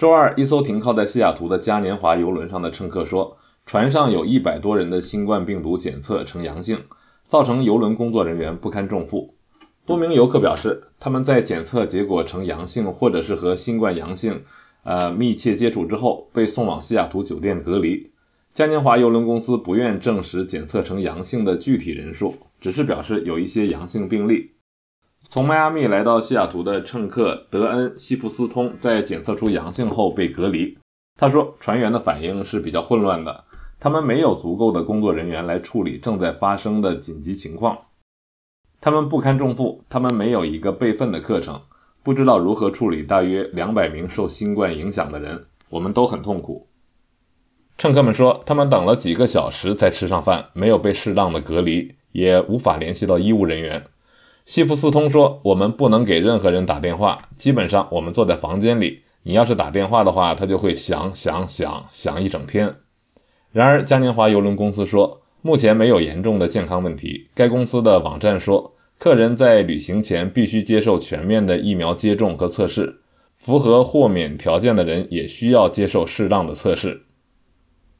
周二，一艘停靠在西雅图的嘉年华邮轮上的乘客说，船上有一百多人的新冠病毒检测呈阳性，造成邮轮工作人员不堪重负。多名游客表示，他们在检测结果呈阳性，或者是和新冠阳性呃密切接触之后，被送往西雅图酒店隔离。嘉年华邮轮公司不愿证实检测呈阳性的具体人数，只是表示有一些阳性病例。从迈阿密来到西雅图的乘客德恩·西弗斯通在检测出阳性后被隔离。他说，船员的反应是比较混乱的，他们没有足够的工作人员来处理正在发生的紧急情况。他们不堪重负，他们没有一个备份的课程，不知道如何处理大约两百名受新冠影响的人。我们都很痛苦。乘客们说，他们等了几个小时才吃上饭，没有被适当的隔离，也无法联系到医务人员。西弗斯通说：“我们不能给任何人打电话，基本上我们坐在房间里。你要是打电话的话，他就会响响响响一整天。”然而，嘉年华邮轮公司说，目前没有严重的健康问题。该公司的网站说，客人在旅行前必须接受全面的疫苗接种和测试，符合豁免条件的人也需要接受适当的测试。